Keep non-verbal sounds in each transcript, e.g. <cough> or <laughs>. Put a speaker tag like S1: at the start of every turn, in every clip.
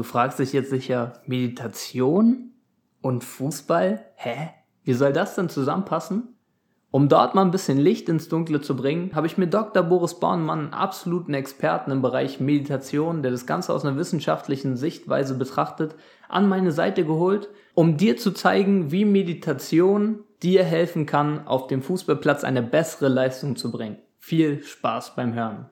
S1: Du fragst dich jetzt sicher, Meditation und Fußball? Hä? Wie soll das denn zusammenpassen? Um dort mal ein bisschen Licht ins Dunkle zu bringen, habe ich mir Dr. Boris Bornmann, einen absoluten Experten im Bereich Meditation, der das Ganze aus einer wissenschaftlichen Sichtweise betrachtet, an meine Seite geholt, um dir zu zeigen, wie Meditation dir helfen kann, auf dem Fußballplatz eine bessere Leistung zu bringen. Viel Spaß beim Hören.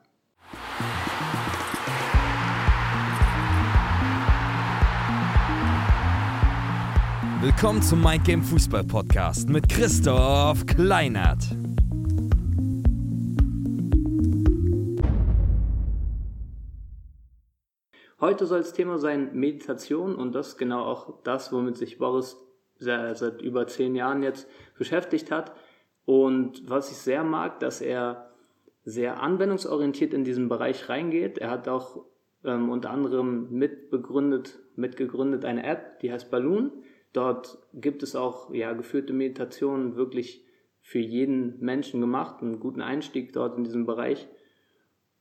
S2: Willkommen zum Mind Game Fußball Podcast mit Christoph Kleinert.
S1: Heute soll das Thema sein Meditation und das ist genau auch das, womit sich Boris seit über zehn Jahren jetzt beschäftigt hat. Und was ich sehr mag, dass er sehr anwendungsorientiert in diesen Bereich reingeht. Er hat auch ähm, unter anderem mitbegründet, mitgegründet eine App, die heißt Balloon Dort gibt es auch ja, geführte Meditationen wirklich für jeden Menschen gemacht, einen guten Einstieg dort in diesem Bereich.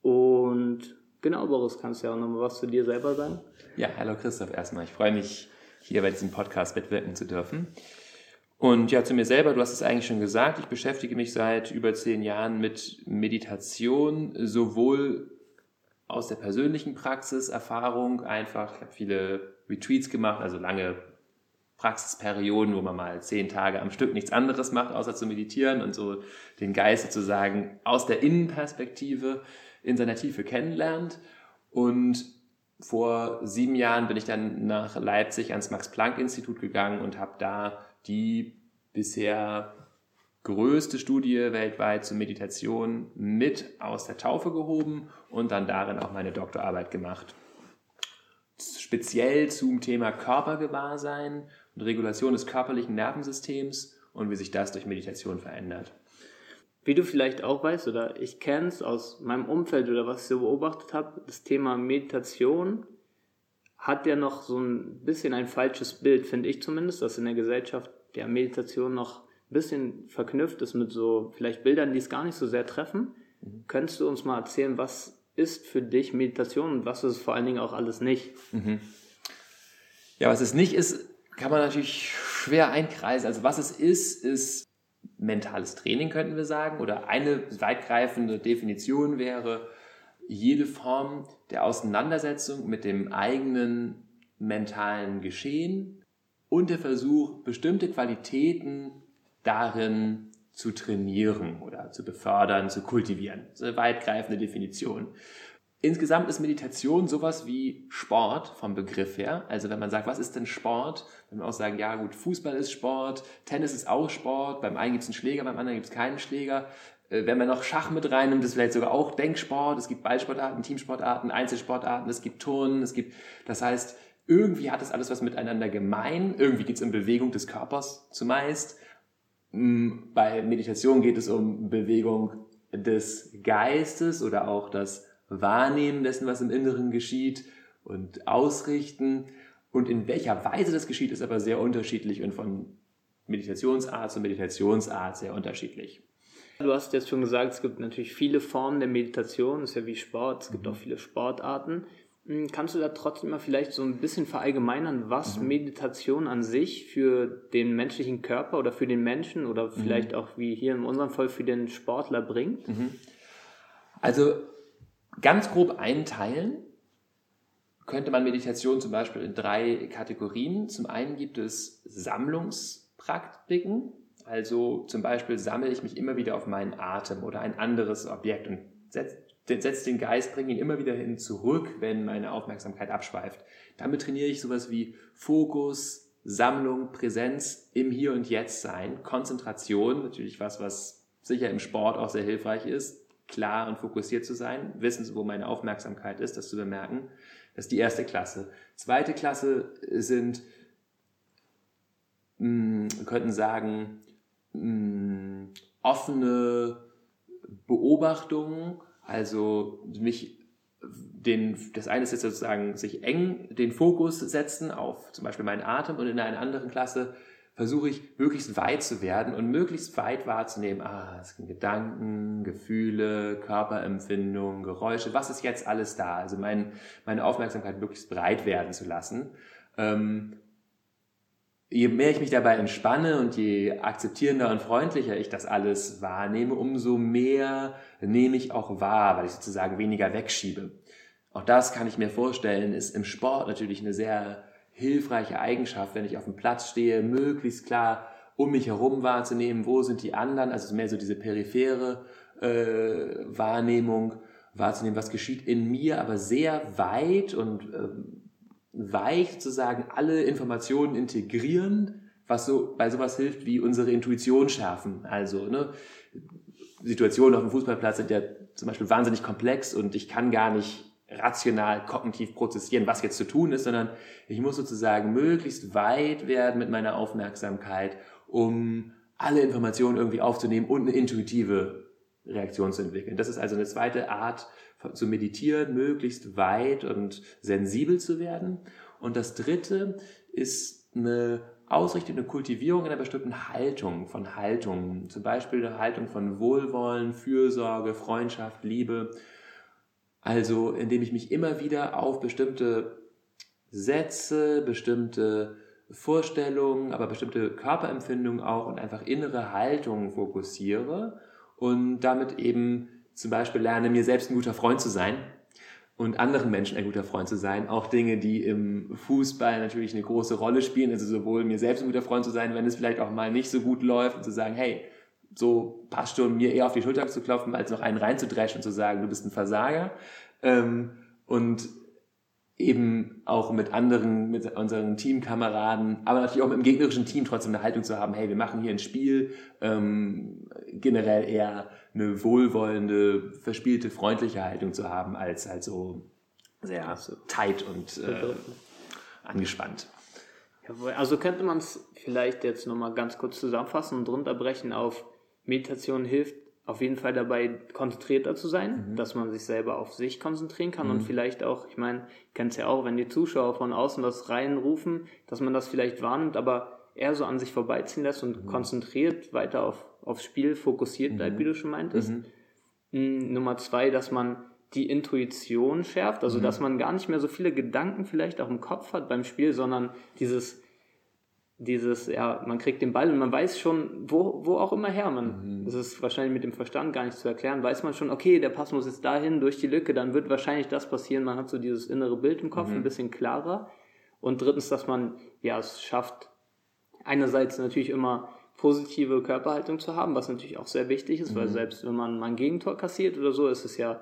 S1: Und genau, Boris, kannst du ja auch nochmal was zu dir selber sagen?
S3: Ja, hallo Christoph erstmal. Ich freue mich, hier bei diesem Podcast mitwirken zu dürfen. Und ja, zu mir selber, du hast es eigentlich schon gesagt, ich beschäftige mich seit über zehn Jahren mit Meditation, sowohl aus der persönlichen Praxis, Erfahrung einfach, ich habe viele Retreats gemacht, also lange Praxisperioden, wo man mal zehn Tage am Stück nichts anderes macht, außer zu meditieren und so den Geist sozusagen aus der Innenperspektive in seiner Tiefe kennenlernt. Und vor sieben Jahren bin ich dann nach Leipzig ans Max-Planck-Institut gegangen und habe da die bisher größte Studie weltweit zur Meditation mit aus der Taufe gehoben und dann darin auch meine Doktorarbeit gemacht. Speziell zum Thema Körpergewahrsein und Regulation des körperlichen Nervensystems und wie sich das durch Meditation verändert.
S1: Wie du vielleicht auch weißt, oder ich kenne es aus meinem Umfeld oder was ich so beobachtet habe, das Thema Meditation hat ja noch so ein bisschen ein falsches Bild, finde ich zumindest, dass in der Gesellschaft der Meditation noch ein bisschen verknüpft ist mit so vielleicht Bildern, die es gar nicht so sehr treffen. Mhm. Könntest du uns mal erzählen, was ist für dich Meditation und was ist es vor allen Dingen auch alles nicht? Mhm.
S3: Ja, was es nicht ist, kann man natürlich schwer einkreisen. Also was es ist, ist mentales Training, könnten wir sagen. Oder eine weitgreifende Definition wäre jede Form der Auseinandersetzung mit dem eigenen mentalen Geschehen und der Versuch, bestimmte Qualitäten darin zu trainieren oder zu befördern, zu kultivieren. Das ist eine weitgreifende Definition. Insgesamt ist Meditation sowas wie Sport vom Begriff her. Also wenn man sagt, was ist denn Sport? Wenn man auch sagen, ja gut, Fußball ist Sport, Tennis ist auch Sport, beim einen gibt es einen Schläger, beim anderen gibt es keinen Schläger. Äh, wenn man noch Schach mit reinnimmt, ist vielleicht sogar auch Denksport. Es gibt Ballsportarten, Teamsportarten, Einzelsportarten, es gibt Turnen, es gibt, das heißt, irgendwie hat das alles was miteinander gemein. Irgendwie geht es um Bewegung des Körpers zumeist. Mm, bei Meditation geht es um Bewegung des Geistes oder auch das Wahrnehmen dessen, was im Inneren geschieht und Ausrichten. Und in welcher Weise das geschieht, ist aber sehr unterschiedlich und von Meditationsart zu Meditationsart sehr unterschiedlich.
S1: Du hast jetzt schon gesagt, es gibt natürlich viele Formen der Meditation, ist ja wie Sport, es gibt mhm. auch viele Sportarten. Hm, kannst du da trotzdem mal vielleicht so ein bisschen verallgemeinern, was mhm. Meditation an sich für den menschlichen Körper oder für den Menschen oder mhm. vielleicht mhm. auch wie hier in unserem Fall für den Sportler bringt? Mhm.
S3: Also ganz grob einteilen könnte man Meditation zum Beispiel in drei Kategorien. Zum einen gibt es Sammlungspraktiken, also zum Beispiel sammle ich mich immer wieder auf meinen Atem oder ein anderes Objekt und setze setz den Geist, bringe ihn immer wieder hin zurück, wenn meine Aufmerksamkeit abschweift. Damit trainiere ich sowas wie Fokus, Sammlung, Präsenz im Hier und Jetzt sein, Konzentration, natürlich was, was sicher im Sport auch sehr hilfreich ist, klar und fokussiert zu sein, wissen, wo meine Aufmerksamkeit ist, das zu bemerken. Das ist die erste Klasse. Zweite Klasse sind, mh, mm, wir könnten sagen, mh, mm, offene Beobachtungen, also mich den, das eine ist jetzt sozusagen sich eng den Fokus setzen auf zum Beispiel meinen Atem und in einer anderen Klasse versuche ich möglichst weit zu werden und möglichst weit wahrzunehmen, ah, es sind Gedanken, Gefühle, Körperempfindungen, Geräusche, was ist jetzt alles da? Also mein, meine Aufmerksamkeit möglichst breit werden zu lassen. Ähm, je mehr ich mich dabei entspanne und je akzeptierender und freundlicher ich das alles wahrnehme, umso mehr nehme ich auch wahr, weil ich sozusagen weniger wegschiebe. Auch das kann ich mir vorstellen, ist im Sport natürlich eine sehr hilfreiche Eigenschaft, wenn ich auf dem Platz stehe, möglichst klar um mich herum wahrzunehmen, wo sind die anderen, also mehr so diese periphere äh, Wahrnehmung wahrzunehmen, was geschieht in mir, aber sehr weit und ähm, weich sozusagen alle Informationen integrieren, was so bei sowas hilft, wie unsere Intuition schärfen. Also ne, Situationen auf dem Fußballplatz sind ja zum Beispiel wahnsinnig komplex und ich kann gar nicht rational, kognitiv prozessieren, was jetzt zu tun ist, sondern ich muss sozusagen möglichst weit werden mit meiner Aufmerksamkeit, um alle Informationen irgendwie aufzunehmen und eine intuitive Reaktion zu entwickeln. Das ist also eine zweite Art zu meditieren, möglichst weit und sensibel zu werden. Und das dritte ist eine Ausrichtung, eine Kultivierung einer bestimmten Haltung, von Haltungen. Zum Beispiel eine Haltung von Wohlwollen, Fürsorge, Freundschaft, Liebe. Also indem ich mich immer wieder auf bestimmte Sätze, bestimmte Vorstellungen, aber bestimmte Körperempfindungen auch und einfach innere Haltungen fokussiere und damit eben zum Beispiel lerne, mir selbst ein guter Freund zu sein und anderen Menschen ein guter Freund zu sein. Auch Dinge, die im Fußball natürlich eine große Rolle spielen. Also sowohl mir selbst ein guter Freund zu sein, wenn es vielleicht auch mal nicht so gut läuft und zu sagen, hey, so passt schon, mir eher auf die Schulter zu klopfen, als noch einen reinzudreschen und zu sagen, du bist ein Versager. Ähm, und eben auch mit anderen, mit unseren Teamkameraden, aber natürlich auch mit dem gegnerischen Team trotzdem eine Haltung zu haben, hey, wir machen hier ein Spiel, ähm, generell eher eine wohlwollende, verspielte, freundliche Haltung zu haben, als halt so sehr tight und äh, angespannt.
S1: Also könnte man es vielleicht jetzt nochmal ganz kurz zusammenfassen und drunter brechen auf Meditation hilft auf jeden Fall dabei konzentrierter zu sein, mhm. dass man sich selber auf sich konzentrieren kann mhm. und vielleicht auch, ich meine, kennt es ja auch, wenn die Zuschauer von außen was reinrufen, dass man das vielleicht wahrnimmt, aber eher so an sich vorbeiziehen lässt und mhm. konzentriert weiter auf, aufs Spiel fokussiert bleibt, mhm. wie du schon meintest. Mhm. Hm, Nummer zwei, dass man die Intuition schärft, also mhm. dass man gar nicht mehr so viele Gedanken vielleicht auch im Kopf hat beim Spiel, sondern dieses dieses, ja, man kriegt den Ball und man weiß schon, wo, wo auch immer her. Man, mhm. das ist wahrscheinlich mit dem Verstand gar nicht zu erklären, weiß man schon, okay, der Pass muss jetzt dahin durch die Lücke, dann wird wahrscheinlich das passieren. Man hat so dieses innere Bild im Kopf mhm. ein bisschen klarer. Und drittens, dass man, ja, es schafft, einerseits natürlich immer positive Körperhaltung zu haben, was natürlich auch sehr wichtig ist, mhm. weil selbst wenn man mal ein Gegentor kassiert oder so, ist es ja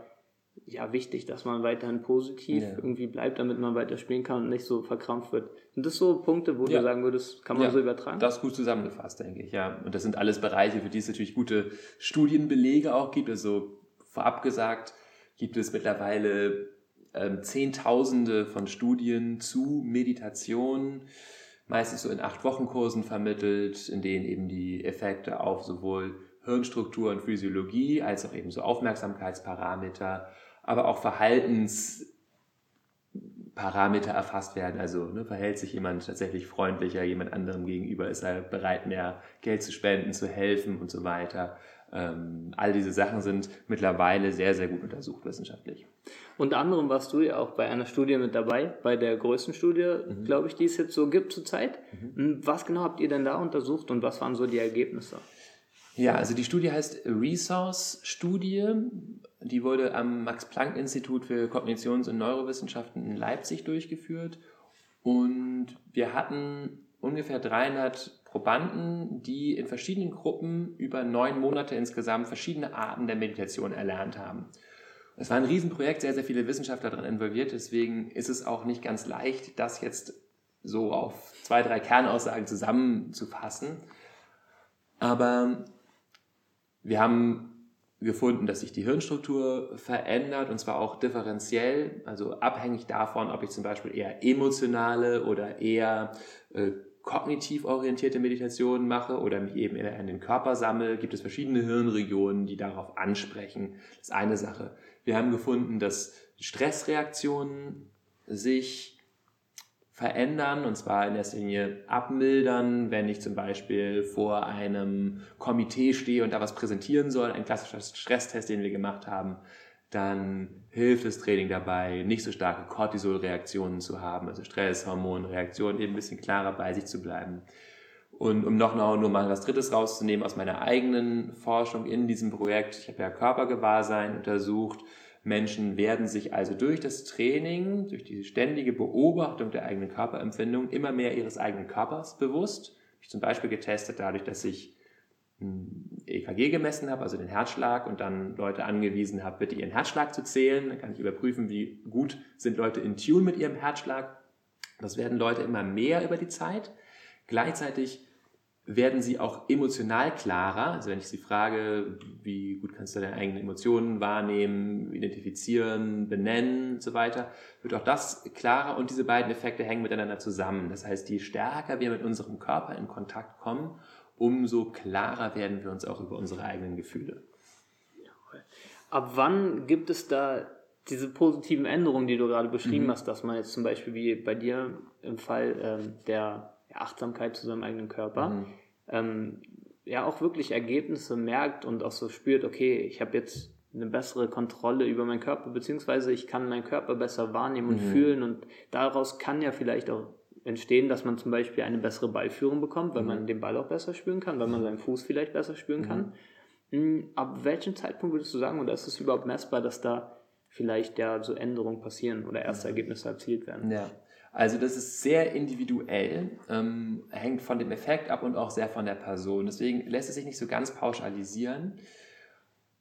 S1: ja wichtig, dass man weiterhin positiv ja. irgendwie bleibt, damit man weiter spielen kann und nicht so verkrampft wird. Sind das so Punkte, wo ja. du sagen würdest, kann man ja, so übertragen?
S3: Das ist gut zusammengefasst, denke ich, ja. Und das sind alles Bereiche, für die es natürlich gute Studienbelege auch gibt. Also vorab gesagt, gibt es mittlerweile ähm, Zehntausende von Studien zu Meditation, meistens so in acht Wochen Kursen vermittelt, in denen eben die Effekte auf sowohl Hirnstruktur und Physiologie als auch eben so Aufmerksamkeitsparameter aber auch Verhaltensparameter erfasst werden. Also ne, verhält sich jemand tatsächlich freundlicher, jemand anderem gegenüber, ist er bereit, mehr Geld zu spenden, zu helfen und so weiter. Ähm, all diese Sachen sind mittlerweile sehr, sehr gut untersucht wissenschaftlich.
S1: Unter anderem warst du ja auch bei einer Studie mit dabei, bei der größten Studie, mhm. glaube ich, die es jetzt so gibt zurzeit. Mhm. Was genau habt ihr denn da untersucht und was waren so die Ergebnisse?
S3: Ja, also die Studie heißt Resource-Studie die wurde am Max-Planck-Institut für Kognitions- und Neurowissenschaften in Leipzig durchgeführt. Und wir hatten ungefähr 300 Probanden, die in verschiedenen Gruppen über neun Monate insgesamt verschiedene Arten der Meditation erlernt haben. Es war ein Riesenprojekt, sehr, sehr viele Wissenschaftler daran involviert, deswegen ist es auch nicht ganz leicht, das jetzt so auf zwei, drei Kernaussagen zusammenzufassen. Aber wir haben gefunden, dass sich die Hirnstruktur verändert und zwar auch differenziell, also abhängig davon, ob ich zum Beispiel eher emotionale oder eher äh, kognitiv orientierte Meditationen mache oder mich eben eher in den Körper sammle, gibt es verschiedene Hirnregionen, die darauf ansprechen. Das ist eine Sache. Wir haben gefunden, dass Stressreaktionen sich verändern und zwar in erster Linie abmildern, wenn ich zum Beispiel vor einem Komitee stehe und da was präsentieren soll, ein klassischer Stresstest, den wir gemacht haben, dann hilft das Training dabei, nicht so starke Cortisol-Reaktionen zu haben, also Stresshormonreaktionen, eben ein bisschen klarer bei sich zu bleiben. Und um noch nur mal was Drittes rauszunehmen aus meiner eigenen Forschung in diesem Projekt, ich habe ja Körpergewahrsein untersucht, Menschen werden sich also durch das Training, durch die ständige Beobachtung der eigenen Körperempfindung immer mehr ihres eigenen Körpers bewusst. Ich zum Beispiel getestet dadurch, dass ich ein EKG gemessen habe, also den Herzschlag, und dann Leute angewiesen habe, bitte ihren Herzschlag zu zählen. Dann kann ich überprüfen, wie gut sind Leute in Tune mit ihrem Herzschlag. Das werden Leute immer mehr über die Zeit. Gleichzeitig werden sie auch emotional klarer. Also wenn ich sie frage, wie gut kannst du deine eigenen Emotionen wahrnehmen, identifizieren, benennen und so weiter, wird auch das klarer und diese beiden Effekte hängen miteinander zusammen. Das heißt, je stärker wir mit unserem Körper in Kontakt kommen, umso klarer werden wir uns auch über unsere eigenen Gefühle.
S1: Ab wann gibt es da diese positiven Änderungen, die du gerade beschrieben mhm. hast, dass man jetzt zum Beispiel wie bei dir im Fall ähm, der Achtsamkeit zu seinem eigenen Körper, mhm. ähm, ja auch wirklich Ergebnisse merkt und auch so spürt, okay, ich habe jetzt eine bessere Kontrolle über meinen Körper, beziehungsweise ich kann meinen Körper besser wahrnehmen und mhm. fühlen und daraus kann ja vielleicht auch entstehen, dass man zum Beispiel eine bessere Ballführung bekommt, weil mhm. man den Ball auch besser spüren kann, weil man seinen Fuß vielleicht besser spüren kann. Mhm. Hm, ab welchem Zeitpunkt würdest du sagen, oder ist es überhaupt messbar, dass da vielleicht ja so Änderungen passieren oder erste Ergebnisse erzielt werden?
S3: Ja, also das ist sehr individuell, ähm, hängt von dem Effekt ab und auch sehr von der Person. Deswegen lässt es sich nicht so ganz pauschalisieren.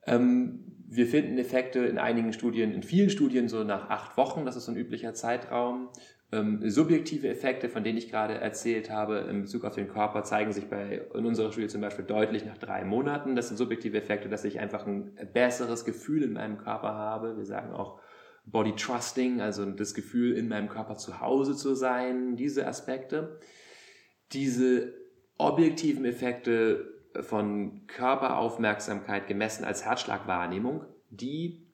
S3: Ähm, wir finden Effekte in einigen Studien, in vielen Studien so nach acht Wochen, das ist so ein üblicher Zeitraum. Ähm, subjektive Effekte, von denen ich gerade erzählt habe, in Bezug auf den Körper, zeigen sich bei, in unserer Studie zum Beispiel deutlich nach drei Monaten. Das sind subjektive Effekte, dass ich einfach ein besseres Gefühl in meinem Körper habe. Wir sagen auch Body Trusting, also das Gefühl, in meinem Körper zu Hause zu sein, diese Aspekte. Diese objektiven Effekte von Körperaufmerksamkeit gemessen als Herzschlagwahrnehmung, die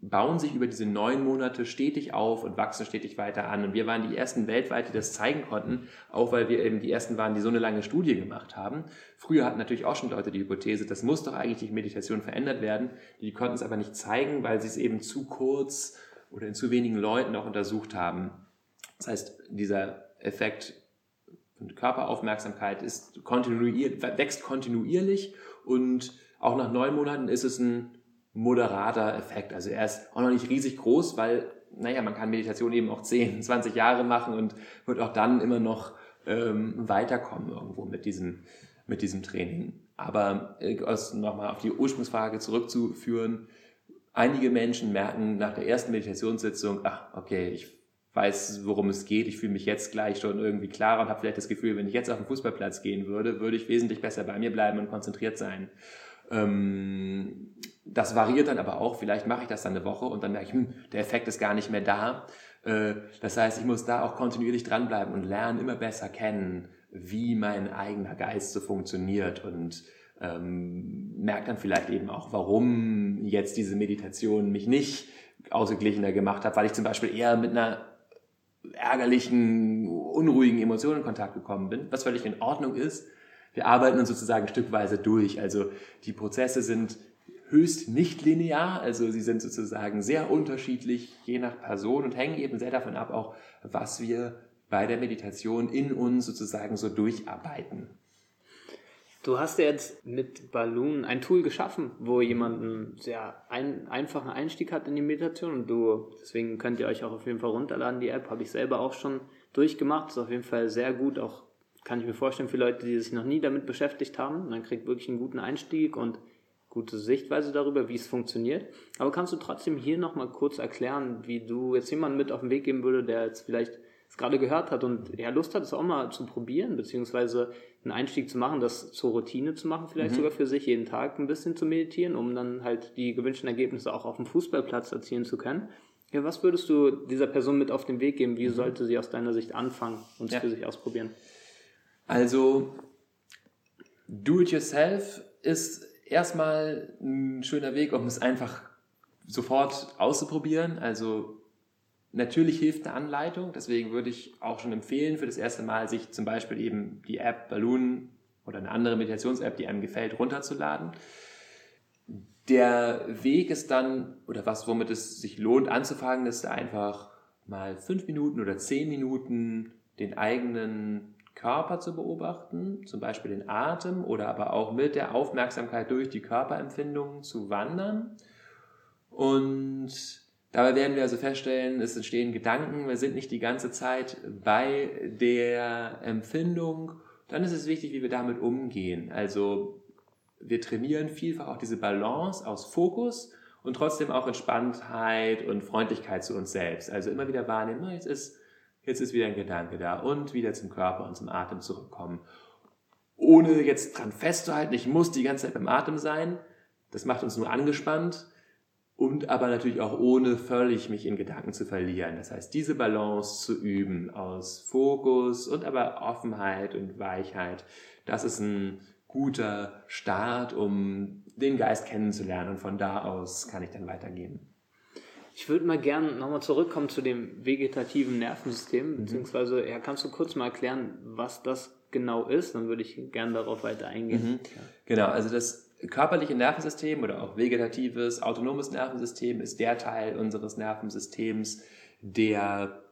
S3: bauen sich über diese neun Monate stetig auf und wachsen stetig weiter an. Und wir waren die ersten weltweit, die das zeigen konnten, auch weil wir eben die ersten waren, die so eine lange Studie gemacht haben. Früher hatten natürlich auch schon Leute die Hypothese, das muss doch eigentlich die Meditation verändert werden. Die konnten es aber nicht zeigen, weil sie es eben zu kurz oder in zu wenigen Leuten auch untersucht haben. Das heißt, dieser Effekt von Körperaufmerksamkeit ist kontinuier wächst kontinuierlich und auch nach neun Monaten ist es ein moderater Effekt. Also er ist auch noch nicht riesig groß, weil, naja, man kann Meditation eben auch 10, 20 <laughs> Jahre machen und wird auch dann immer noch ähm, weiterkommen irgendwo mit diesem, mit diesem Training. Aber äh, nochmal auf die Ursprungsfrage zurückzuführen, einige Menschen merken nach der ersten Meditationssitzung, ach, okay, ich weiß, worum es geht, ich fühle mich jetzt gleich schon irgendwie klarer und habe vielleicht das Gefühl, wenn ich jetzt auf den Fußballplatz gehen würde, würde ich wesentlich besser bei mir bleiben und konzentriert sein. Ähm, das variiert dann aber auch. Vielleicht mache ich das dann eine Woche und dann merke ich, hm, der Effekt ist gar nicht mehr da. Äh, das heißt, ich muss da auch kontinuierlich dranbleiben und lernen, immer besser kennen, wie mein eigener Geist so funktioniert und ähm, merke dann vielleicht eben auch, warum jetzt diese Meditation mich nicht ausgeglichener gemacht hat, weil ich zum Beispiel eher mit einer ärgerlichen, unruhigen Emotion in Kontakt gekommen bin, was völlig in Ordnung ist. Wir arbeiten uns sozusagen stückweise durch. Also die Prozesse sind höchst nicht linear, also sie sind sozusagen sehr unterschiedlich je nach Person und hängen eben sehr davon ab, auch was wir bei der Meditation in uns sozusagen so durcharbeiten.
S1: Du hast ja jetzt mit Balloon ein Tool geschaffen, wo jemand einen sehr ein, einfachen Einstieg hat in die Meditation und du, deswegen könnt ihr euch auch auf jeden Fall runterladen, die App, habe ich selber auch schon durchgemacht, ist auf jeden Fall sehr gut, auch kann ich mir vorstellen für Leute, die sich noch nie damit beschäftigt haben, man kriegt wirklich einen guten Einstieg und gute Sichtweise darüber, wie es funktioniert. Aber kannst du trotzdem hier nochmal kurz erklären, wie du jetzt jemanden mit auf den Weg geben würde, der jetzt vielleicht es gerade gehört hat und ja Lust hat, es auch mal zu probieren, beziehungsweise einen Einstieg zu machen, das zur Routine zu machen, vielleicht mhm. sogar für sich jeden Tag ein bisschen zu meditieren, um dann halt die gewünschten Ergebnisse auch auf dem Fußballplatz erzielen zu können. Ja, was würdest du dieser Person mit auf den Weg geben? Wie mhm. sollte sie aus deiner Sicht anfangen und es ja. für sich ausprobieren?
S3: Also, do it yourself ist erstmal ein schöner Weg, um es einfach sofort auszuprobieren. Also Natürlich hilft eine Anleitung, deswegen würde ich auch schon empfehlen, für das erste Mal sich zum Beispiel eben die App Balloon oder eine andere Meditations-App, die einem gefällt, runterzuladen. Der Weg ist dann, oder was, womit es sich lohnt anzufangen, ist einfach mal fünf Minuten oder zehn Minuten den eigenen Körper zu beobachten, zum Beispiel den Atem oder aber auch mit der Aufmerksamkeit durch die Körperempfindungen zu wandern. Und Dabei werden wir also feststellen, es entstehen Gedanken, wir sind nicht die ganze Zeit bei der Empfindung. Dann ist es wichtig, wie wir damit umgehen. Also wir trainieren vielfach auch diese Balance aus Fokus und trotzdem auch Entspanntheit und Freundlichkeit zu uns selbst. Also immer wieder wahrnehmen, jetzt ist, jetzt ist wieder ein Gedanke da und wieder zum Körper und zum Atem zurückkommen. Ohne jetzt dran festzuhalten, ich muss die ganze Zeit beim Atem sein. Das macht uns nur angespannt und aber natürlich auch ohne völlig mich in Gedanken zu verlieren. Das heißt, diese Balance zu üben aus Fokus und aber Offenheit und Weichheit, das ist ein guter Start, um den Geist kennenzulernen und von da aus kann ich dann weitergehen.
S1: Ich würde mal gerne nochmal zurückkommen zu dem vegetativen Nervensystem, mhm. beziehungsweise ja, kannst du kurz mal erklären, was das genau ist? Dann würde ich gerne darauf weiter eingehen. Mhm.
S3: Genau, also das körperliche Nervensystem oder auch vegetatives, autonomes Nervensystem ist der Teil unseres Nervensystems, der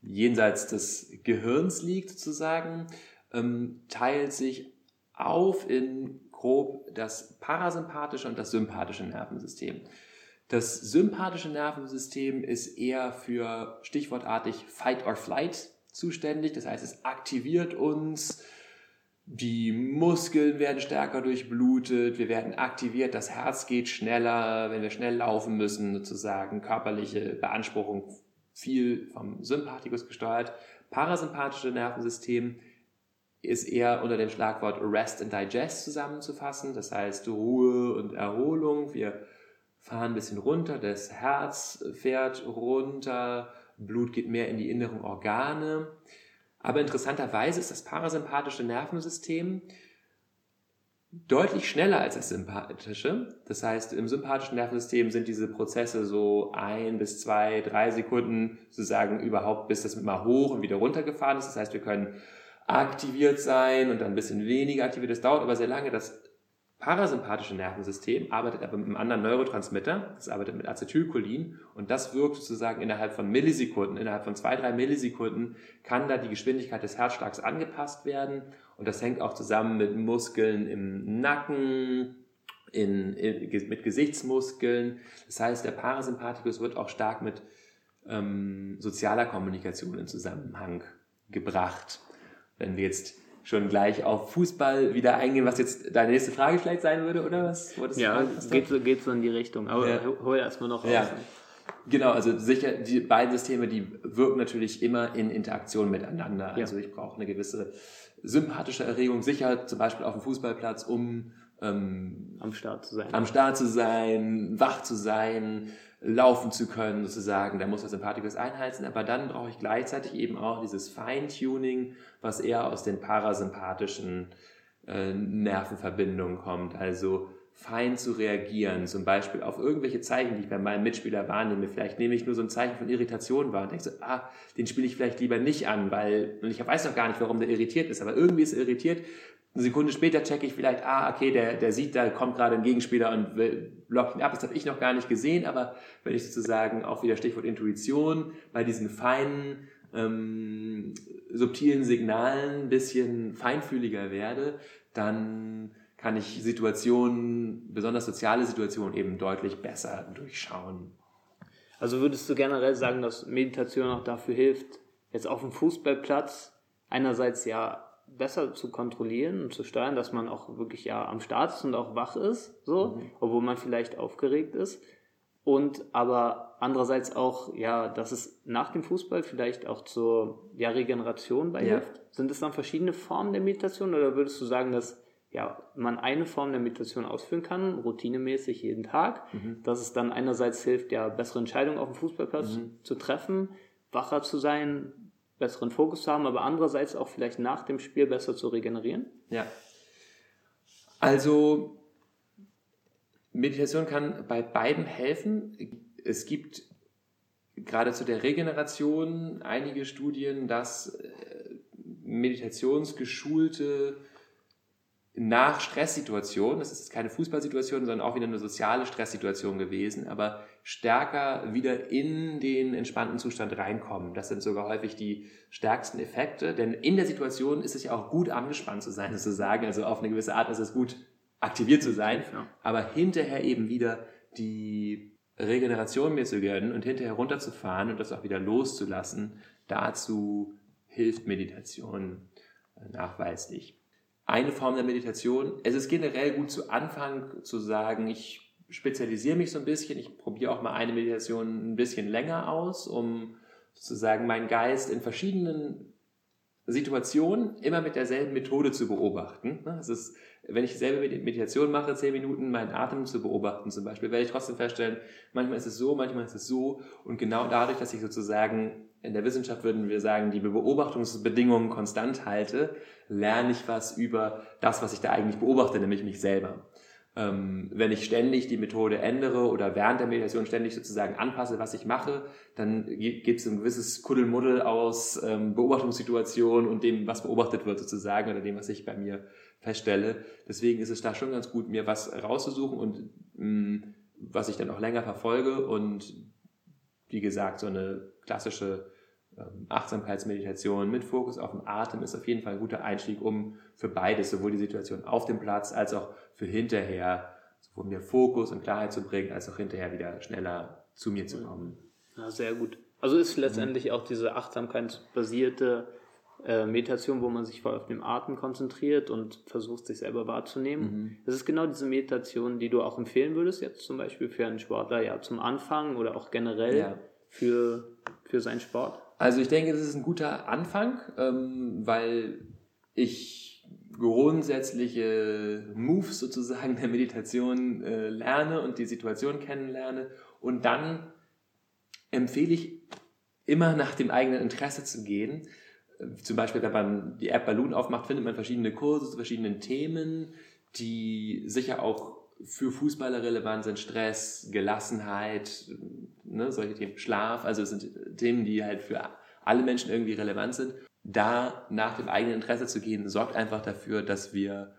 S3: jenseits des Gehirns liegt sozusagen, ähm, teilt sich auf in grob das parasympathische und das sympathische Nervensystem. Das sympathische Nervensystem ist eher für stichwortartig Fight or Flight zuständig. Das heißt, es aktiviert uns, die Muskeln werden stärker durchblutet, wir werden aktiviert, das Herz geht schneller, wenn wir schnell laufen müssen, sozusagen körperliche Beanspruchung viel vom Sympathikus gesteuert. Parasympathische Nervensystem ist eher unter dem Schlagwort Rest and Digest zusammenzufassen, das heißt Ruhe und Erholung. Wir fahren ein bisschen runter, das Herz fährt runter, Blut geht mehr in die inneren Organe. Aber interessanterweise ist das parasympathische Nervensystem deutlich schneller als das sympathische. Das heißt, im sympathischen Nervensystem sind diese Prozesse so ein bis zwei, drei Sekunden sozusagen überhaupt, bis das mal hoch und wieder runtergefahren ist. Das heißt, wir können aktiviert sein und dann ein bisschen weniger aktiviert. Das dauert aber sehr lange. Das parasympathische Nervensystem arbeitet aber mit einem anderen Neurotransmitter, das arbeitet mit Acetylcholin und das wirkt sozusagen innerhalb von Millisekunden, innerhalb von zwei, drei Millisekunden kann da die Geschwindigkeit des Herzschlags angepasst werden und das hängt auch zusammen mit Muskeln im Nacken, in, in, mit Gesichtsmuskeln. Das heißt, der Parasympathikus wird auch stark mit ähm, sozialer Kommunikation in Zusammenhang gebracht. Wenn wir jetzt schon gleich auf Fußball wieder eingehen, was jetzt deine nächste Frage vielleicht sein würde, oder was?
S1: ja, geht so, geht so in die Richtung. Aber ja. hol erstmal noch raus. Ja.
S3: Genau, also sicher, die beiden Systeme, die wirken natürlich immer in Interaktion miteinander. Ja. Also ich brauche eine gewisse sympathische Erregung, sicher zum Beispiel auf dem Fußballplatz, um
S1: ähm, am Start zu sein.
S3: Am Start zu sein, wach zu sein, laufen zu können, sozusagen. Da muss der Sympathikus einheizen, aber dann brauche ich gleichzeitig eben auch dieses Feintuning, was eher aus den parasympathischen äh, Nervenverbindungen kommt. Also fein zu reagieren, zum Beispiel auf irgendwelche Zeichen, die ich bei meinem Mitspieler wahrnehme. Vielleicht nehme ich nur so ein Zeichen von Irritation wahr und denke so, ah, den spiele ich vielleicht lieber nicht an, weil, und ich weiß noch gar nicht, warum der irritiert ist, aber irgendwie ist er irritiert, eine Sekunde später checke ich vielleicht, ah, okay, der, der sieht, da kommt gerade ein Gegenspieler und blockt ihn ab. Das habe ich noch gar nicht gesehen, aber wenn ich sozusagen auch wieder Stichwort Intuition bei diesen feinen, ähm, subtilen Signalen ein bisschen feinfühliger werde, dann kann ich Situationen, besonders soziale Situationen eben deutlich besser durchschauen.
S1: Also würdest du generell sagen, dass Meditation auch dafür hilft, jetzt auf dem Fußballplatz einerseits ja besser zu kontrollieren und zu steuern, dass man auch wirklich ja am Start ist und auch wach ist, so, mhm. obwohl man vielleicht aufgeregt ist. Und aber andererseits auch, ja, dass es nach dem Fußball vielleicht auch zur ja, Regeneration beihilft. Ja. Sind es dann verschiedene Formen der Meditation oder würdest du sagen, dass ja, man eine Form der Meditation ausführen kann, routinemäßig jeden Tag, mhm. dass es dann einerseits hilft, ja, bessere Entscheidungen auf dem Fußballplatz mhm. zu treffen, wacher zu sein, besseren Fokus zu haben, aber andererseits auch vielleicht nach dem Spiel besser zu regenerieren?
S3: Ja. Also Meditation kann bei beiden helfen. Es gibt gerade zu der Regeneration einige Studien, dass äh, meditationsgeschulte nach Stresssituationen, das ist keine Fußballsituation, sondern auch wieder eine soziale Stresssituation gewesen, aber stärker wieder in den entspannten Zustand reinkommen. Das sind sogar häufig die stärksten Effekte, denn in der Situation ist es ja auch gut angespannt zu sein, <laughs> sozusagen, also auf eine gewisse Art ist es gut aktiviert zu sein, aber hinterher eben wieder die Regeneration mir zu gönnen und hinterher runterzufahren und das auch wieder loszulassen, dazu hilft Meditation nachweislich. Eine Form der Meditation, es ist generell gut zu Anfang zu sagen, ich spezialisiere mich so ein bisschen, ich probiere auch mal eine Meditation ein bisschen länger aus, um sozusagen meinen Geist in verschiedenen Situationen immer mit derselben Methode zu beobachten. Es ist wenn ich selber Meditation mache, zehn Minuten meinen Atem zu beobachten zum Beispiel, werde ich trotzdem feststellen, manchmal ist es so, manchmal ist es so. Und genau dadurch, dass ich sozusagen in der Wissenschaft würden wir sagen, die Beobachtungsbedingungen konstant halte, lerne ich was über das, was ich da eigentlich beobachte, nämlich mich selber. Ähm, wenn ich ständig die Methode ändere oder während der Meditation ständig sozusagen anpasse, was ich mache, dann gibt es ein gewisses Kuddelmuddel aus ähm, Beobachtungssituationen und dem, was beobachtet wird sozusagen oder dem, was ich bei mir feststelle. Deswegen ist es da schon ganz gut, mir was rauszusuchen und mh, mm, was ich dann auch länger verfolge und wie gesagt, so eine klassische ähm, Achtsamkeitsmeditation mit Fokus auf den Atem ist auf jeden Fall ein guter Einstieg, um für beides, sowohl die Situation auf dem Platz als auch für hinterher, sowohl mir Fokus und Klarheit zu bringen, als auch hinterher wieder schneller zu mir zu kommen.
S1: Ja, sehr gut. Also ist letztendlich auch diese achtsamkeitsbasierte äh, Meditation, wo man sich voll auf den Atem konzentriert und versucht, sich selber wahrzunehmen. Mhm. Das ist genau diese Meditation, die du auch empfehlen würdest, jetzt zum Beispiel für einen Sportler, ja, zum Anfang oder auch generell ja. für, für seinen Sport.
S3: Also ich denke, das ist ein guter Anfang, ähm, weil ich grundsätzliche Moves sozusagen der Meditation äh, lerne und die Situation kennenlerne und dann empfehle ich immer nach dem eigenen Interesse zu gehen zum Beispiel, wenn man die App Balloon aufmacht, findet man verschiedene Kurse zu verschiedenen Themen, die sicher auch für Fußballer relevant sind. Stress, Gelassenheit, ne, solche Themen, Schlaf. Also es sind Themen, die halt für alle Menschen irgendwie relevant sind. Da nach dem eigenen Interesse zu gehen, sorgt einfach dafür, dass wir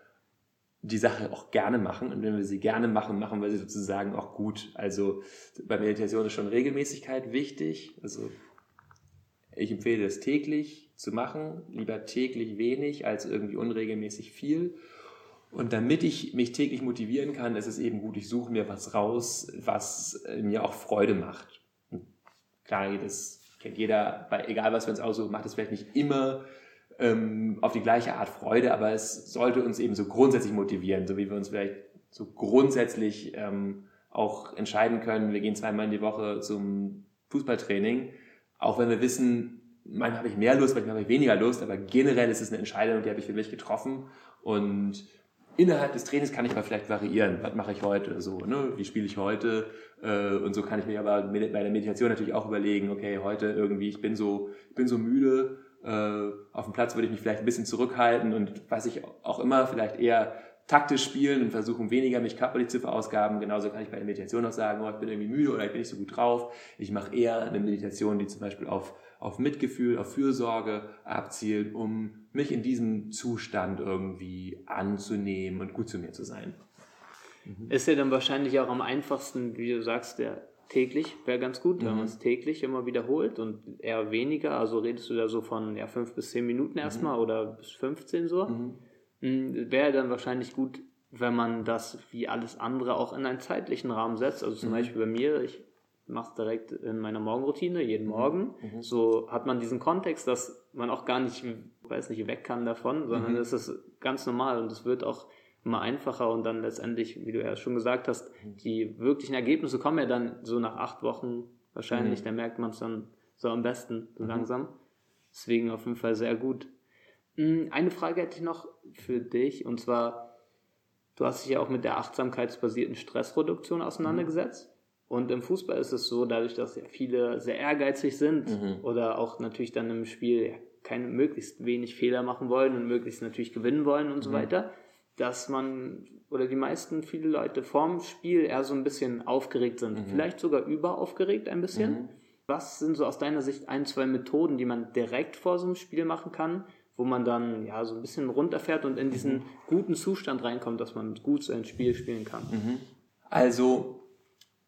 S3: die Sache auch gerne machen. Und wenn wir sie gerne machen, machen wir sie sozusagen auch gut. Also bei Meditation ist schon Regelmäßigkeit wichtig. Also ich empfehle das täglich zu machen, lieber täglich wenig als irgendwie unregelmäßig viel. Und damit ich mich täglich motivieren kann, ist es eben gut, ich suche mir was raus, was mir auch Freude macht. Klar, das kennt jeder, bei, egal was wir uns aussuchen, macht es vielleicht nicht immer ähm, auf die gleiche Art Freude, aber es sollte uns eben so grundsätzlich motivieren, so wie wir uns vielleicht so grundsätzlich ähm, auch entscheiden können, wir gehen zweimal in die Woche zum Fußballtraining, auch wenn wir wissen, manchmal habe ich mehr Lust, manchmal habe ich weniger Lust, aber generell ist es eine Entscheidung, die habe ich für mich getroffen und innerhalb des Trainings kann ich mal vielleicht variieren. Was mache ich heute? So, ne? Wie spiele ich heute? Äh, und so kann ich mir aber bei der Meditation natürlich auch überlegen, okay, heute irgendwie, ich bin so, ich bin so müde, äh, auf dem Platz würde ich mich vielleicht ein bisschen zurückhalten und was ich auch immer, vielleicht eher taktisch spielen und versuchen weniger mich körperlich zu verausgaben. Genauso kann ich bei der Meditation auch sagen, oh, ich bin irgendwie müde oder ich bin nicht so gut drauf. Ich mache eher eine Meditation, die zum Beispiel auf auf Mitgefühl, auf Fürsorge abzielt, um mich in diesem Zustand irgendwie anzunehmen und gut zu mir zu sein.
S1: Mhm. Ist ja dann wahrscheinlich auch am einfachsten, wie du sagst, der täglich wäre ganz gut, wenn mhm. man es täglich immer wiederholt und eher weniger. Also redest du da so von ja, fünf bis zehn Minuten erstmal mhm. oder bis 15 so. Mhm. Mhm. Wäre dann wahrscheinlich gut, wenn man das wie alles andere auch in einen zeitlichen Rahmen setzt. Also zum mhm. Beispiel bei mir, ich mache es direkt in meiner Morgenroutine, jeden mhm. Morgen. Mhm. So hat man diesen Kontext, dass man auch gar nicht, weiß nicht, weg kann davon, sondern mhm. es ist ganz normal und es wird auch immer einfacher und dann letztendlich, wie du ja schon gesagt hast, mhm. die wirklichen Ergebnisse kommen ja dann so nach acht Wochen wahrscheinlich, mhm. da merkt man es dann so am besten, so mhm. langsam. Deswegen auf jeden Fall sehr gut. Hm, eine Frage hätte ich noch für dich und zwar, du hast dich ja auch mit der achtsamkeitsbasierten Stressreduktion auseinandergesetzt. Und im Fußball ist es so, dadurch, dass ja viele sehr ehrgeizig sind mhm. oder auch natürlich dann im Spiel keine möglichst wenig Fehler machen wollen und möglichst natürlich gewinnen wollen und so mhm. weiter, dass man oder die meisten viele Leute vorm Spiel eher so ein bisschen aufgeregt sind, mhm. vielleicht sogar überaufgeregt ein bisschen. Was sind so aus deiner Sicht ein, zwei Methoden, die man direkt vor so einem Spiel machen kann, wo man dann ja so ein bisschen runterfährt und in diesen guten Zustand reinkommt, dass man gut sein Spiel spielen kann? Mhm.
S3: Also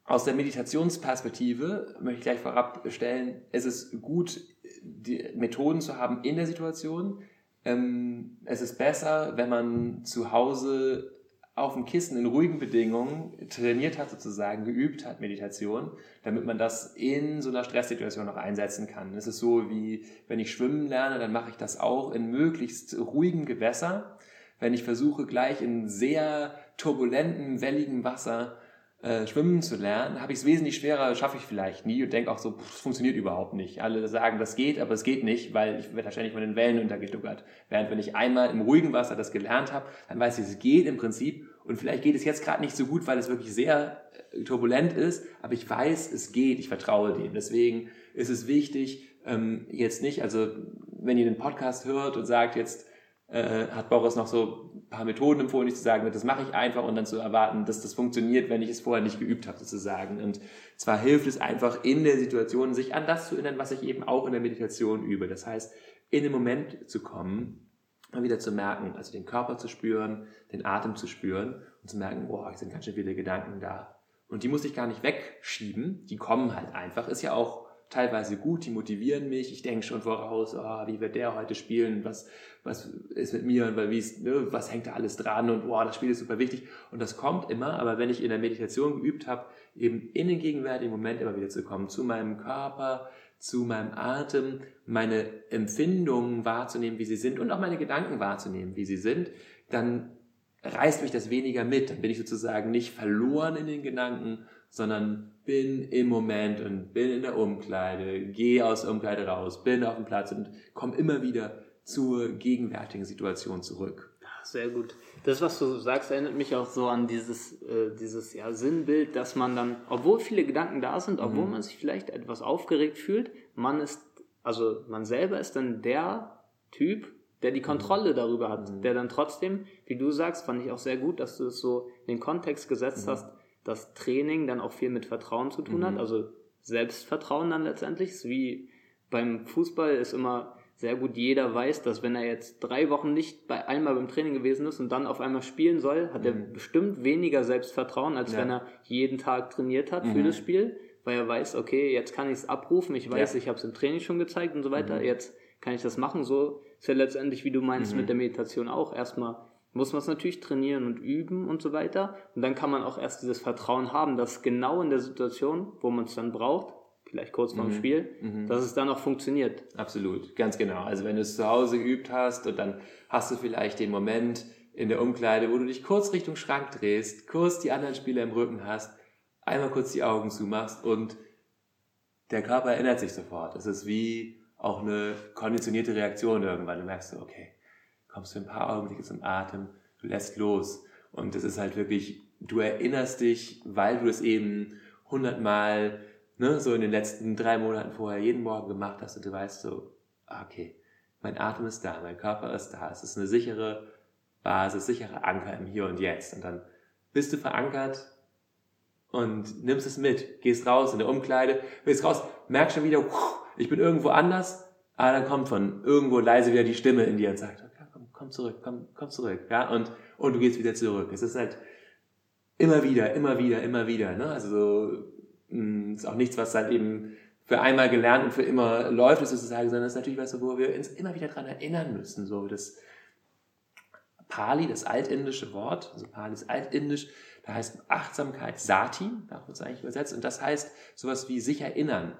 S3: aus der Meditationsperspektive möchte ich gleich vorab stellen, es ist gut, die Methoden zu haben in der Situation. Ähm, es ist besser, wenn man zu Hause auf dem Kissen in ruhigen Bedingungen trainiert hat, sozusagen geübt hat, Meditation, damit man das in so einer Stresssituation noch einsetzen kann. Es ist so wie, wenn ich schwimmen lerne, dann mache ich das auch in möglichst ruhigem Gewässer. Wenn ich versuche, gleich in sehr turbulentem, welligem Wasser äh, schwimmen zu lernen, habe ich es wesentlich schwerer, schaffe ich vielleicht nie und denke auch so, es funktioniert überhaupt nicht. Alle sagen, das geht, aber es geht nicht, weil ich werde wahrscheinlich von den Wellen untergeduckert. Während wenn ich einmal im ruhigen Wasser das gelernt habe, dann weiß ich, es geht im Prinzip und vielleicht geht es jetzt gerade nicht so gut, weil es wirklich sehr äh, turbulent ist, aber ich weiß, es geht, ich vertraue dem. Deswegen ist es wichtig, ähm, jetzt nicht, also wenn ihr den Podcast hört und sagt, jetzt äh, hat Boris noch so ein paar Methoden empfohlen, nicht zu sagen, das mache ich einfach und dann zu erwarten, dass das funktioniert, wenn ich es vorher nicht geübt habe, sozusagen. Und zwar hilft es einfach in der Situation, sich an das zu erinnern, was ich eben auch in der Meditation übe. Das heißt, in den Moment zu kommen, mal wieder zu merken, also den Körper zu spüren, den Atem zu spüren und zu merken, boah, es sind ganz schön viele Gedanken da. Und die muss ich gar nicht wegschieben, die kommen halt einfach. Ist ja auch teilweise gut, die motivieren mich. Ich denke schon voraus, oh, wie wird der heute spielen, was, was ist mit mir und wie ist, ne, was hängt da alles dran und boah, das Spiel ist super wichtig. Und das kommt immer, aber wenn ich in der Meditation geübt habe, eben in den gegenwärtigen Moment immer wieder zu kommen, zu meinem Körper, zu meinem Atem, meine Empfindungen wahrzunehmen, wie sie sind und auch meine Gedanken wahrzunehmen, wie sie sind, dann reißt mich das weniger mit. Dann bin ich sozusagen nicht verloren in den Gedanken, sondern bin im Moment und bin in der Umkleide, gehe aus der Umkleide raus, bin auf dem Platz und komme immer wieder zur gegenwärtigen Situation zurück.
S1: Sehr gut. Das, was du sagst, erinnert mich auch so an dieses, äh, dieses ja, Sinnbild, dass man dann, obwohl viele Gedanken da sind, obwohl mhm. man sich vielleicht etwas aufgeregt fühlt, man ist, also man selber ist dann der Typ, der die Kontrolle darüber hat, mhm. der dann trotzdem, wie du sagst, fand ich auch sehr gut, dass du es so in den Kontext gesetzt mhm. hast, dass Training dann auch viel mit Vertrauen zu tun hat, mhm. also Selbstvertrauen dann letztendlich, ist wie beim Fußball ist immer sehr gut jeder weiß, dass wenn er jetzt drei Wochen nicht bei einmal beim Training gewesen ist und dann auf einmal spielen soll, hat er mhm. bestimmt weniger Selbstvertrauen, als ja. wenn er jeden Tag trainiert hat für mhm. das Spiel, weil er weiß, okay, jetzt kann ich es abrufen, ich weiß, ja. ich habe es im Training schon gezeigt und so weiter, jetzt kann ich das machen. So ist ja letztendlich, wie du meinst, mit der Meditation auch erstmal muss man es natürlich trainieren und üben und so weiter. Und dann kann man auch erst dieses Vertrauen haben, dass genau in der Situation, wo man es dann braucht, vielleicht kurz vorm mhm. Spiel, mhm. dass es dann auch funktioniert.
S3: Absolut, ganz genau. Also wenn du es zu Hause geübt hast und dann hast du vielleicht den Moment in der Umkleide, wo du dich kurz Richtung Schrank drehst, kurz die anderen Spieler im Rücken hast, einmal kurz die Augen zumachst und der Körper erinnert sich sofort. Es ist wie auch eine konditionierte Reaktion irgendwann. Du merkst so, okay, kommst du ein paar Augenblicke zum Atem, du lässt los. Und das ist halt wirklich, du erinnerst dich, weil du es eben hundertmal, ne, so in den letzten drei Monaten vorher jeden Morgen gemacht hast und du weißt so, ah, okay, mein Atem ist da, mein Körper ist da, es ist eine sichere Basis, sichere Anker im Hier und Jetzt. Und dann bist du verankert und nimmst es mit, gehst raus in der Umkleide, gehst raus, merkst schon wieder, ich bin irgendwo anders, aber dann kommt von irgendwo leise wieder die Stimme in dir und sagt, komm zurück, komm, komm zurück, ja, und, und du gehst wieder zurück. Es ist halt immer wieder, immer wieder, immer wieder, ne, also so, ist auch nichts, was halt eben für einmal gelernt und für immer läuft, sozusagen, sondern es ist natürlich was, wo wir uns immer wieder dran erinnern müssen, so, das Pali, das altindische Wort, also Pali ist altindisch, da heißt Achtsamkeit Sati, da wird es eigentlich übersetzt, und das heißt sowas wie sich erinnern.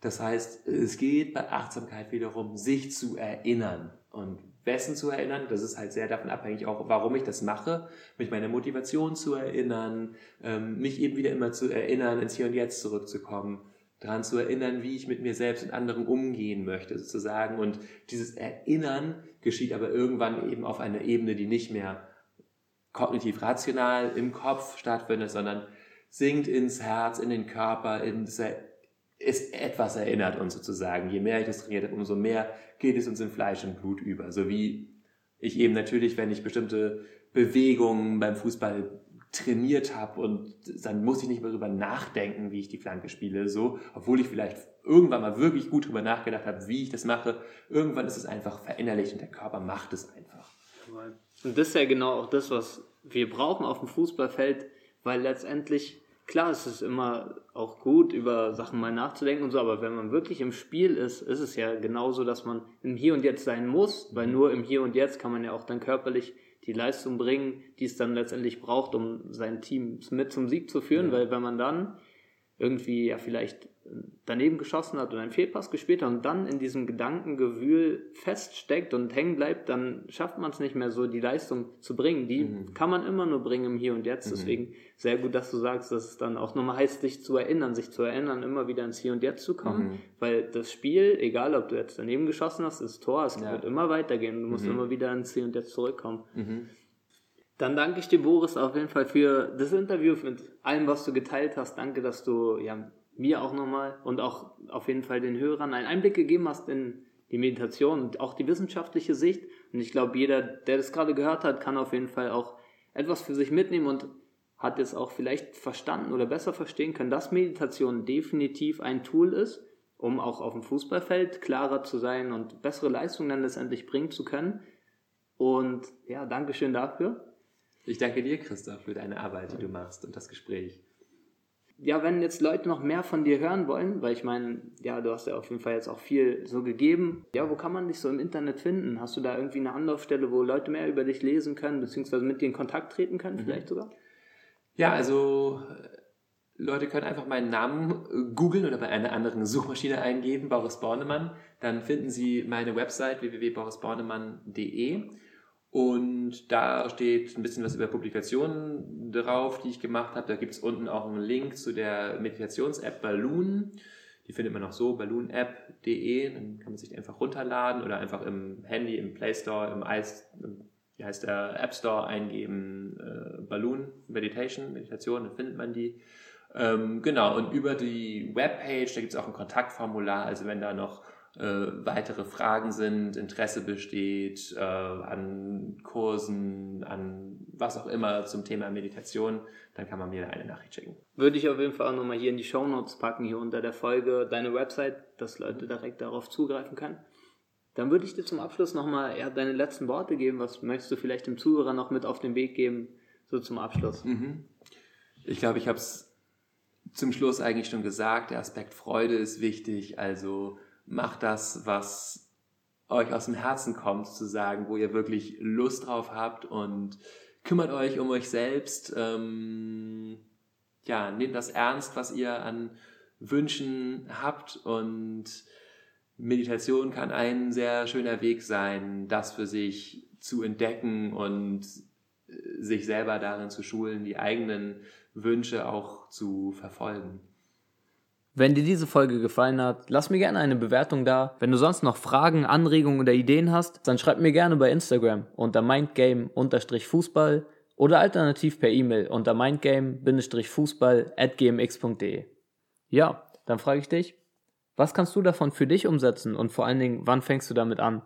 S3: Das heißt, es geht bei Achtsamkeit wiederum, sich zu erinnern. Und Wessen zu erinnern. Das ist halt sehr davon abhängig, auch warum ich das mache, mich meiner Motivation zu erinnern, ähm, mich eben wieder immer zu erinnern, ins Hier und Jetzt zurückzukommen, daran zu erinnern, wie ich mit mir selbst und anderen umgehen möchte, sozusagen. Und dieses Erinnern geschieht aber irgendwann eben auf einer Ebene, die nicht mehr kognitiv rational im Kopf stattfindet, sondern sinkt ins Herz, in den Körper, in das ist etwas erinnert uns sozusagen. Je mehr ich das trainiert habe, umso mehr geht es uns in Fleisch und Blut über. So wie ich eben natürlich, wenn ich bestimmte Bewegungen beim Fußball trainiert habe und dann muss ich nicht mehr darüber nachdenken, wie ich die Flanke spiele, so, obwohl ich vielleicht irgendwann mal wirklich gut darüber nachgedacht habe, wie ich das mache. Irgendwann ist es einfach verinnerlicht und der Körper macht es einfach.
S1: Und das ist ja genau auch das, was wir brauchen auf dem Fußballfeld, weil letztendlich, klar, es ist immer auch gut, über Sachen mal nachzudenken und so, aber wenn man wirklich im Spiel ist, ist es ja genauso, dass man im Hier und Jetzt sein muss, weil nur im Hier und Jetzt kann man ja auch dann körperlich die Leistung bringen, die es dann letztendlich braucht, um sein Team mit zum Sieg zu führen, ja. weil wenn man dann irgendwie ja vielleicht daneben geschossen hat oder einen Fehlpass gespielt hat und dann in diesem Gedankengewühl feststeckt und hängen bleibt, dann schafft man es nicht mehr so, die Leistung zu bringen. Die mhm. kann man immer nur bringen im Hier und Jetzt. Mhm. Deswegen sehr gut, dass du sagst, dass es dann auch nochmal heißt, sich zu erinnern, sich zu erinnern, immer wieder ins Hier und Jetzt zu kommen. Mhm. Weil das Spiel, egal ob du jetzt daneben geschossen hast, ist Tor, es ja. wird immer weitergehen. Du musst mhm. immer wieder ins Hier und Jetzt zurückkommen. Mhm. Dann danke ich dir, Boris, auf jeden Fall für das Interview, mit allem, was du geteilt hast. Danke, dass du ja, mir auch nochmal und auch auf jeden Fall den Hörern einen Einblick gegeben hast in die Meditation und auch die wissenschaftliche Sicht. Und ich glaube, jeder, der das gerade gehört hat, kann auf jeden Fall auch etwas für sich mitnehmen und hat es auch vielleicht verstanden oder besser verstehen können, dass Meditation definitiv ein Tool ist, um auch auf dem Fußballfeld klarer zu sein und bessere Leistungen dann letztendlich bringen zu können. Und ja, Dankeschön dafür.
S3: Ich danke dir, Christoph, für deine Arbeit, die du machst und das Gespräch
S1: ja, wenn jetzt Leute noch mehr von dir hören wollen, weil ich meine, ja, du hast ja auf jeden Fall jetzt auch viel so gegeben. Ja, wo kann man dich so im Internet finden? Hast du da irgendwie eine Anlaufstelle, wo Leute mehr über dich lesen können, beziehungsweise mit dir in Kontakt treten können, mhm. vielleicht sogar?
S3: Ja, also äh, Leute können einfach meinen Namen äh, googeln oder bei einer anderen Suchmaschine eingeben, Boris Bornemann. Dann finden sie meine Website www.borisbornemann.de und da steht ein bisschen was über Publikationen drauf, die ich gemacht habe. Da gibt es unten auch einen Link zu der Meditations-App Balloon. Die findet man auch so, balloonapp.de. Dann kann man sich die einfach runterladen oder einfach im Handy, im Play Store, im Ice, wie heißt der App Store eingeben, äh, Balloon Meditation, Meditation, dann findet man die. Ähm, genau, und über die Webpage, da gibt es auch ein Kontaktformular, also wenn da noch äh, weitere Fragen sind, Interesse besteht äh, an Kursen, an was auch immer zum Thema Meditation, dann kann man mir eine Nachricht schicken.
S1: Würde ich auf jeden Fall auch nochmal hier in die Show Notes packen, hier unter der Folge, deine Website, dass Leute direkt darauf zugreifen können. Dann würde ich dir zum Abschluss nochmal ja, deine letzten Worte geben. Was möchtest du vielleicht dem Zuhörer noch mit auf den Weg geben, so zum Abschluss? Mhm.
S3: Ich glaube, ich habe es zum Schluss eigentlich schon gesagt. Der Aspekt Freude ist wichtig. Also macht das, was euch aus dem Herzen kommt, zu sagen, wo ihr wirklich Lust drauf habt und kümmert euch um euch selbst. Ähm, ja, nehmt das ernst, was ihr an Wünschen habt und Meditation kann ein sehr schöner Weg sein, das für sich zu entdecken und äh, sich selber darin zu schulen, die eigenen Wünsche auch zu verfolgen.
S1: Wenn dir diese Folge gefallen hat, lass mir gerne eine Bewertung da. Wenn du sonst noch Fragen, Anregungen oder Ideen hast, dann schreib mir gerne bei Instagram unter mindgame-fußball oder alternativ per E-Mail unter mindgame-fußball at gmx.de. Ja, dann frage ich dich, was kannst du davon für dich umsetzen und vor allen Dingen, wann fängst du damit an?